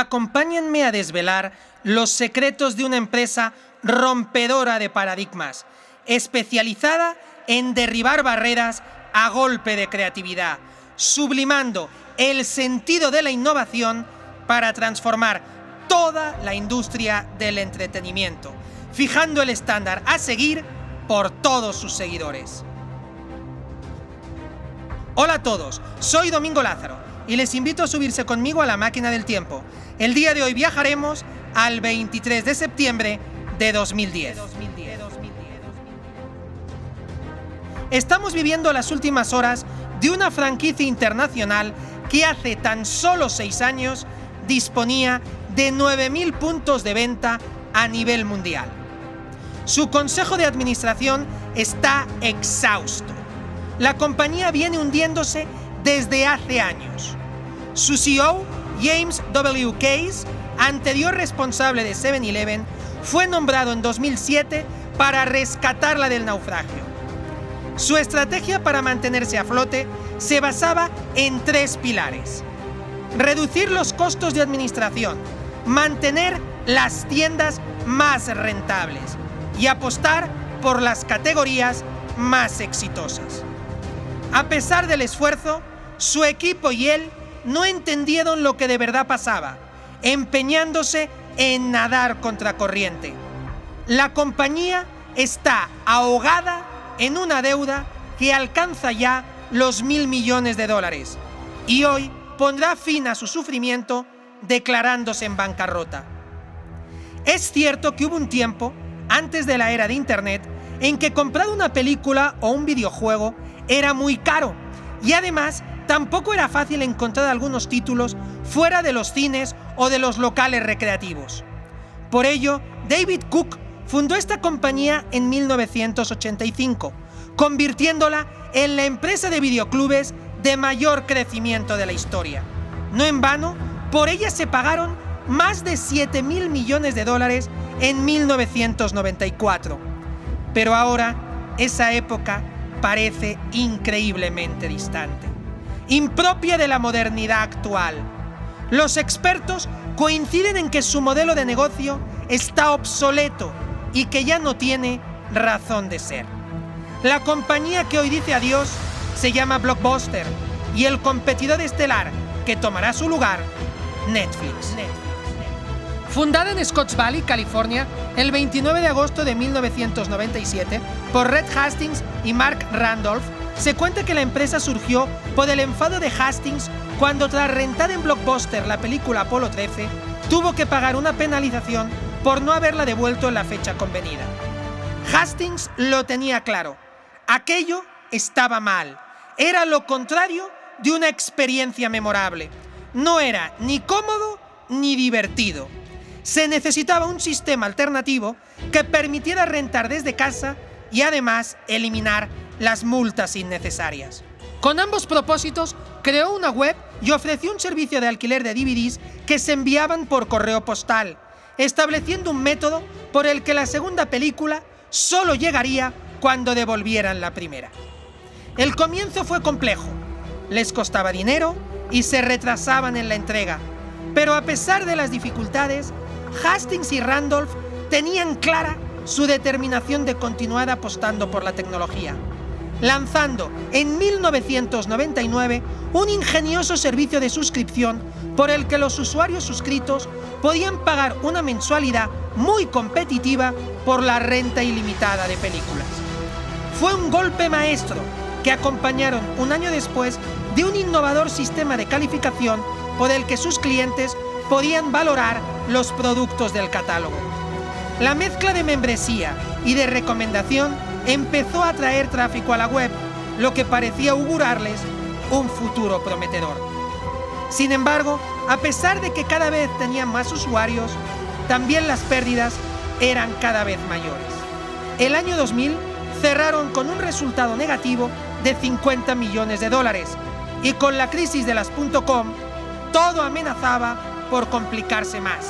acompáñenme a desvelar los secretos de una empresa rompedora de paradigmas, especializada en derribar barreras a golpe de creatividad, sublimando el sentido de la innovación para transformar toda la industria del entretenimiento, fijando el estándar a seguir por todos sus seguidores. Hola a todos, soy Domingo Lázaro y les invito a subirse conmigo a la máquina del tiempo. El día de hoy viajaremos al 23 de septiembre de 2010. Estamos viviendo las últimas horas de una franquicia internacional que hace tan solo seis años disponía de 9.000 puntos de venta a nivel mundial. Su consejo de administración está exhausto. La compañía viene hundiéndose desde hace años. Su CEO, James W. Case, anterior responsable de 7-Eleven, fue nombrado en 2007 para rescatarla del naufragio. Su estrategia para mantenerse a flote se basaba en tres pilares. Reducir los costos de administración, mantener las tiendas más rentables y apostar por las categorías más exitosas. A pesar del esfuerzo, su equipo y él no entendieron lo que de verdad pasaba, empeñándose en nadar contracorriente. La compañía está ahogada en una deuda que alcanza ya los mil millones de dólares y hoy pondrá fin a su sufrimiento declarándose en bancarrota. Es cierto que hubo un tiempo, antes de la era de Internet, en que comprar una película o un videojuego era muy caro y además tampoco era fácil encontrar algunos títulos fuera de los cines o de los locales recreativos. Por ello, David Cook fundó esta compañía en 1985, convirtiéndola en la empresa de videoclubes de mayor crecimiento de la historia. No en vano, por ella se pagaron más de 7 mil millones de dólares en 1994. Pero ahora, esa época parece increíblemente distante impropia de la modernidad actual. Los expertos coinciden en que su modelo de negocio está obsoleto y que ya no tiene razón de ser. La compañía que hoy dice adiós se llama Blockbuster y el competidor estelar que tomará su lugar, Netflix. Fundada en Scotts Valley, California, el 29 de agosto de 1997 por Red Hastings y Mark Randolph, se cuenta que la empresa surgió por el enfado de Hastings cuando tras rentar en Blockbuster la película Apolo 13, tuvo que pagar una penalización por no haberla devuelto en la fecha convenida. Hastings lo tenía claro, aquello estaba mal, era lo contrario de una experiencia memorable, no era ni cómodo ni divertido. Se necesitaba un sistema alternativo que permitiera rentar desde casa y además eliminar las multas innecesarias. Con ambos propósitos, creó una web y ofreció un servicio de alquiler de DVDs que se enviaban por correo postal, estableciendo un método por el que la segunda película solo llegaría cuando devolvieran la primera. El comienzo fue complejo, les costaba dinero y se retrasaban en la entrega, pero a pesar de las dificultades, Hastings y Randolph tenían clara su determinación de continuar apostando por la tecnología lanzando en 1999 un ingenioso servicio de suscripción por el que los usuarios suscritos podían pagar una mensualidad muy competitiva por la renta ilimitada de películas. Fue un golpe maestro que acompañaron un año después de un innovador sistema de calificación por el que sus clientes podían valorar los productos del catálogo. La mezcla de membresía y de recomendación empezó a traer tráfico a la web, lo que parecía augurarles un futuro prometedor. Sin embargo, a pesar de que cada vez tenían más usuarios, también las pérdidas eran cada vez mayores. El año 2000 cerraron con un resultado negativo de 50 millones de dólares y con la crisis de las .com todo amenazaba por complicarse más.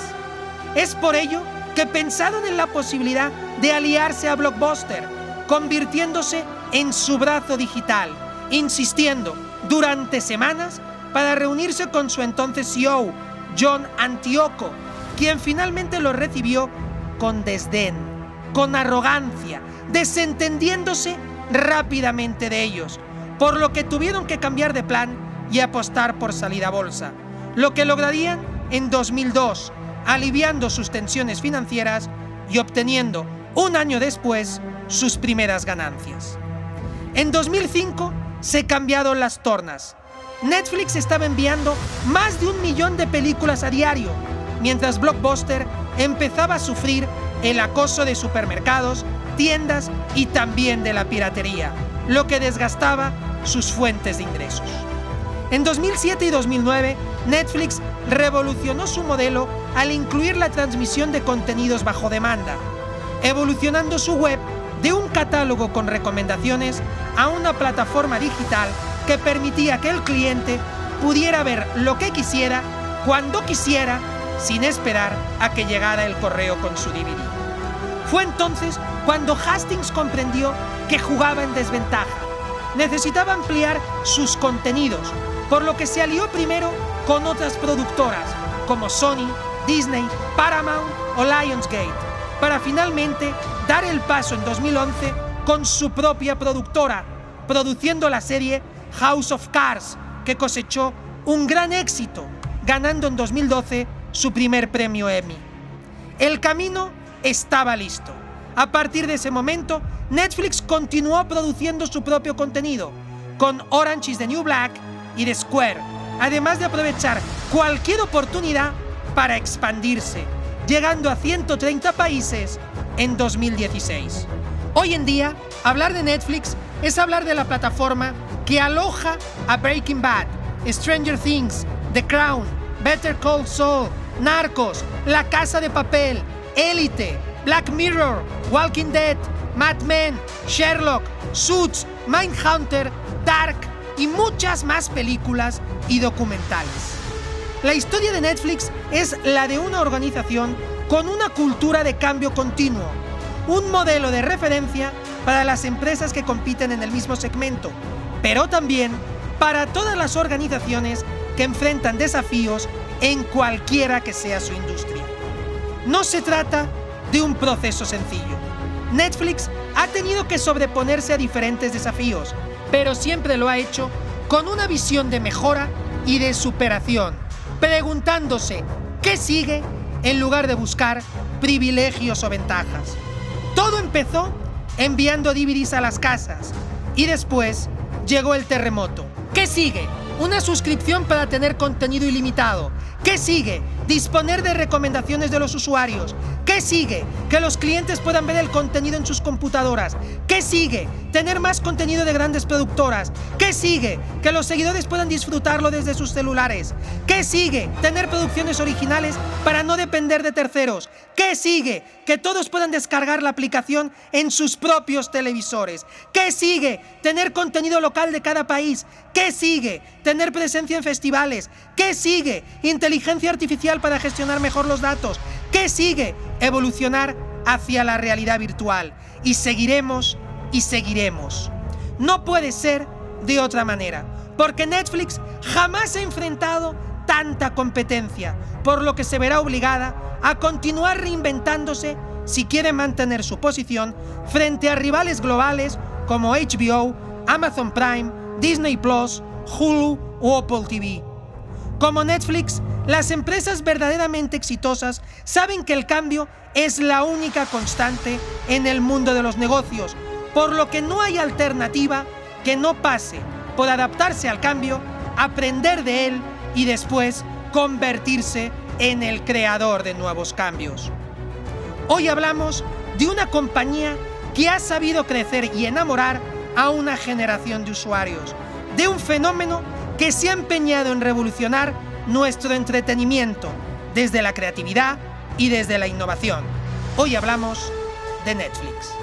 Es por ello que pensaron en la posibilidad de aliarse a Blockbuster convirtiéndose en su brazo digital, insistiendo durante semanas para reunirse con su entonces CEO, John Antioco, quien finalmente los recibió con desdén, con arrogancia, desentendiéndose rápidamente de ellos, por lo que tuvieron que cambiar de plan y apostar por salida a bolsa, lo que lograrían en 2002, aliviando sus tensiones financieras y obteniendo un año después sus primeras ganancias. En 2005 se cambiaron las tornas. Netflix estaba enviando más de un millón de películas a diario, mientras Blockbuster empezaba a sufrir el acoso de supermercados, tiendas y también de la piratería, lo que desgastaba sus fuentes de ingresos. En 2007 y 2009, Netflix revolucionó su modelo al incluir la transmisión de contenidos bajo demanda, evolucionando su web de un catálogo con recomendaciones a una plataforma digital que permitía que el cliente pudiera ver lo que quisiera, cuando quisiera, sin esperar a que llegara el correo con su DVD. Fue entonces cuando Hastings comprendió que jugaba en desventaja. Necesitaba ampliar sus contenidos, por lo que se alió primero con otras productoras como Sony, Disney, Paramount o Lionsgate, para finalmente dar el paso en 2011 con su propia productora, produciendo la serie House of Cards, que cosechó un gran éxito, ganando en 2012 su primer premio Emmy. El camino estaba listo. A partir de ese momento, Netflix continuó produciendo su propio contenido, con Orange is the New Black y The Square, además de aprovechar cualquier oportunidad para expandirse, llegando a 130 países en 2016. Hoy en día, hablar de Netflix es hablar de la plataforma que aloja a Breaking Bad, Stranger Things, The Crown, Better Call Saul, Narcos, La Casa de Papel, Élite, Black Mirror, Walking Dead, Mad Men, Sherlock, Suits, Mindhunter, Dark y muchas más películas y documentales. La historia de Netflix es la de una organización con una cultura de cambio continuo, un modelo de referencia para las empresas que compiten en el mismo segmento, pero también para todas las organizaciones que enfrentan desafíos en cualquiera que sea su industria. No se trata de un proceso sencillo. Netflix ha tenido que sobreponerse a diferentes desafíos, pero siempre lo ha hecho con una visión de mejora y de superación, preguntándose qué sigue en lugar de buscar privilegios o ventajas. Todo empezó enviando DVDs a las casas y después llegó el terremoto. ¿Qué sigue? Una suscripción para tener contenido ilimitado. ¿Qué sigue? Disponer de recomendaciones de los usuarios. ¿Qué sigue? Que los clientes puedan ver el contenido en sus computadoras. ¿Qué sigue? Tener más contenido de grandes productoras. ¿Qué sigue? Que los seguidores puedan disfrutarlo desde sus celulares. ¿Qué sigue? Tener producciones originales para no depender de terceros. ¿Qué sigue? Que todos puedan descargar la aplicación en sus propios televisores. ¿Qué sigue? Tener contenido local de cada país. ¿Qué sigue? Tener presencia en festivales. ¿Qué sigue? Inteligencia artificial para gestionar mejor los datos. ¿Qué sigue? Evolucionar hacia la realidad virtual. Y seguiremos y seguiremos. No puede ser de otra manera, porque Netflix jamás ha enfrentado tanta competencia, por lo que se verá obligada a continuar reinventándose si quiere mantener su posición frente a rivales globales como HBO, Amazon Prime, Disney Plus, Hulu o Apple TV. Como Netflix, las empresas verdaderamente exitosas saben que el cambio es la única constante en el mundo de los negocios, por lo que no hay alternativa que no pase por adaptarse al cambio, aprender de él y después convertirse en el creador de nuevos cambios. Hoy hablamos de una compañía que ha sabido crecer y enamorar a una generación de usuarios, de un fenómeno que se ha empeñado en revolucionar nuestro entretenimiento desde la creatividad y desde la innovación. Hoy hablamos de Netflix.